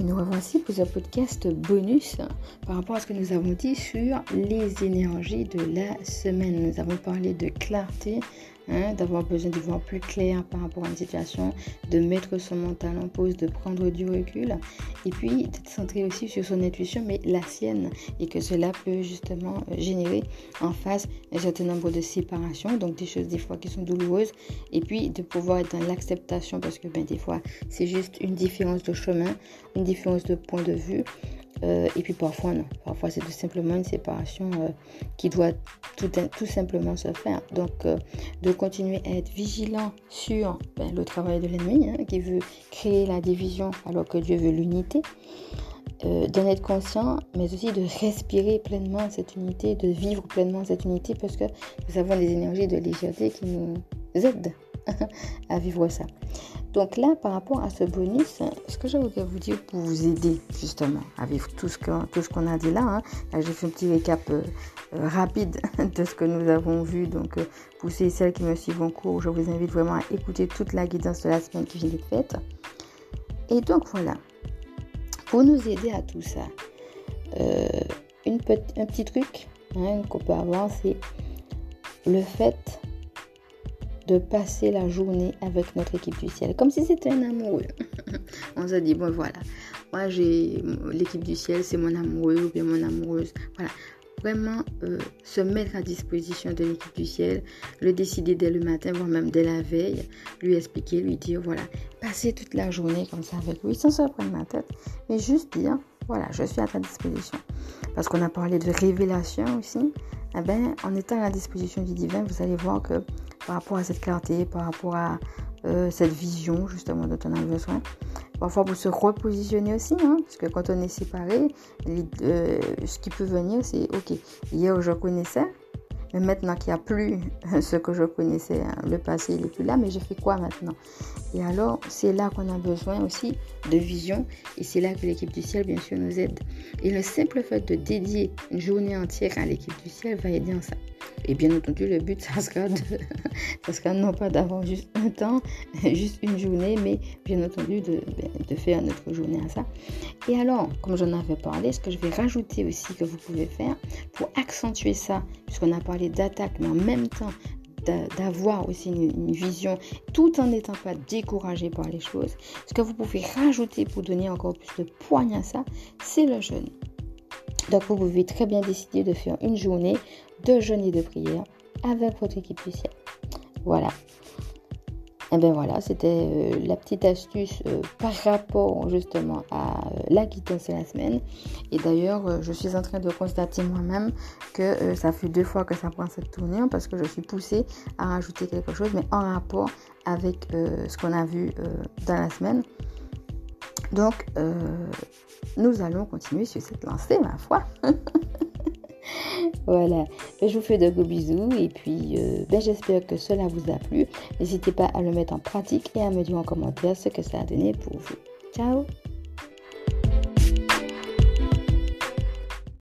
et nous revoici pour un podcast bonus par rapport à ce que nous avons dit sur les énergies de la semaine. Nous avons parlé de clarté, Hein, d'avoir besoin de voir plus clair par rapport à une situation, de mettre son mental en pause, de prendre du recul, et puis d'être centré aussi sur son intuition, mais la sienne, et que cela peut justement euh, générer en face un certain nombre de séparations, donc des choses des fois qui sont douloureuses, et puis de pouvoir être dans l'acceptation, parce que ben, des fois c'est juste une différence de chemin, une différence de point de vue, euh, et puis parfois non. Parfois c'est tout simplement une séparation euh, qui doit tout, tout, simplement se faire. Donc euh, de continuer à être vigilant sur ben, le travail de l'ennemi hein, qui veut créer la division alors que Dieu veut l'unité. d'en être conscient, mais aussi de respirer pleinement cette unité, de vivre pleinement cette unité parce que nous avons des énergies de légèreté qui nous aident à vivre ça. Donc là, par rapport à ce bonus, ce que je voudrais vous dire pour vous aider justement à vivre tout ce qu'on a dit là, hein, un petit récap euh, euh, rapide de ce que nous avons vu. Donc euh, pour ceux et celles qui me suivent en cours, je vous invite vraiment à écouter toute la guidance de la semaine qui vient d'être faite. Et donc voilà, pour nous aider à tout ça, un petit truc hein, qu'on peut avoir, c'est le fait de passer la journée avec notre équipe du ciel, comme si c'était un amoureux. On se dit, bon voilà, moi j'ai l'équipe du ciel, c'est mon amoureux ou bien mon amoureuse. Voilà, vraiment euh, se mettre à disposition de l'équipe du ciel, le décider dès le matin, voire même dès la veille, lui expliquer, lui dire, voilà, passer toute la journée comme ça avec lui, sans se prendre ma tête, mais juste dire, voilà, je suis à ta disposition. Parce qu'on a parlé de révélation aussi. Eh ben, en étant à la disposition du divin, vous allez voir que par rapport à cette clarté, par rapport à euh, cette vision justement dont on a besoin. Parfois pour se repositionner aussi, hein, parce que quand on est séparé, euh, ce qui peut venir, c'est ok, hier je connaissais, mais maintenant qu'il n'y a plus ce que je connaissais, hein, le passé il n'est plus là, mais je fais quoi maintenant? Et alors, c'est là qu'on a besoin aussi de vision, et c'est là que l'équipe du ciel, bien sûr, nous aide. Et le simple fait de dédier une journée entière à l'équipe du ciel va aider en ça. Et bien entendu, le but, ça sera, non pas d'avoir juste un temps, juste une journée, mais bien entendu de, ben, faire notre journée à ça. Et alors, comme j'en avais parlé, ce que je vais rajouter aussi que vous pouvez faire pour accentuer ça, puisqu'on a parlé d'attaque, mais en même temps d'avoir aussi une, vision tout en n'étant pas découragé par les choses. Ce que vous pouvez rajouter pour donner encore plus de poigne à ça, c'est le jeûne. Donc vous pouvez très bien décider de faire une journée de jeûne et de prière avec votre équipe du ciel. Voilà. Et eh bien voilà, c'était euh, la petite astuce euh, par rapport justement à euh, la guidance de la semaine. Et d'ailleurs, je suis en train de constater moi-même que ça fait deux fois que ça prend cette tournée parce que je suis poussée à rajouter quelque chose, mais en rapport avec ce qu'on a vu dans la semaine. Donc, nous allons continuer sur cette lancée, ma foi. voilà, je vous fais de gros bisous et puis euh, ben, j'espère que cela vous a plu. N'hésitez pas à le mettre en pratique et à me dire en commentaire ce que ça a donné pour vous. Ciao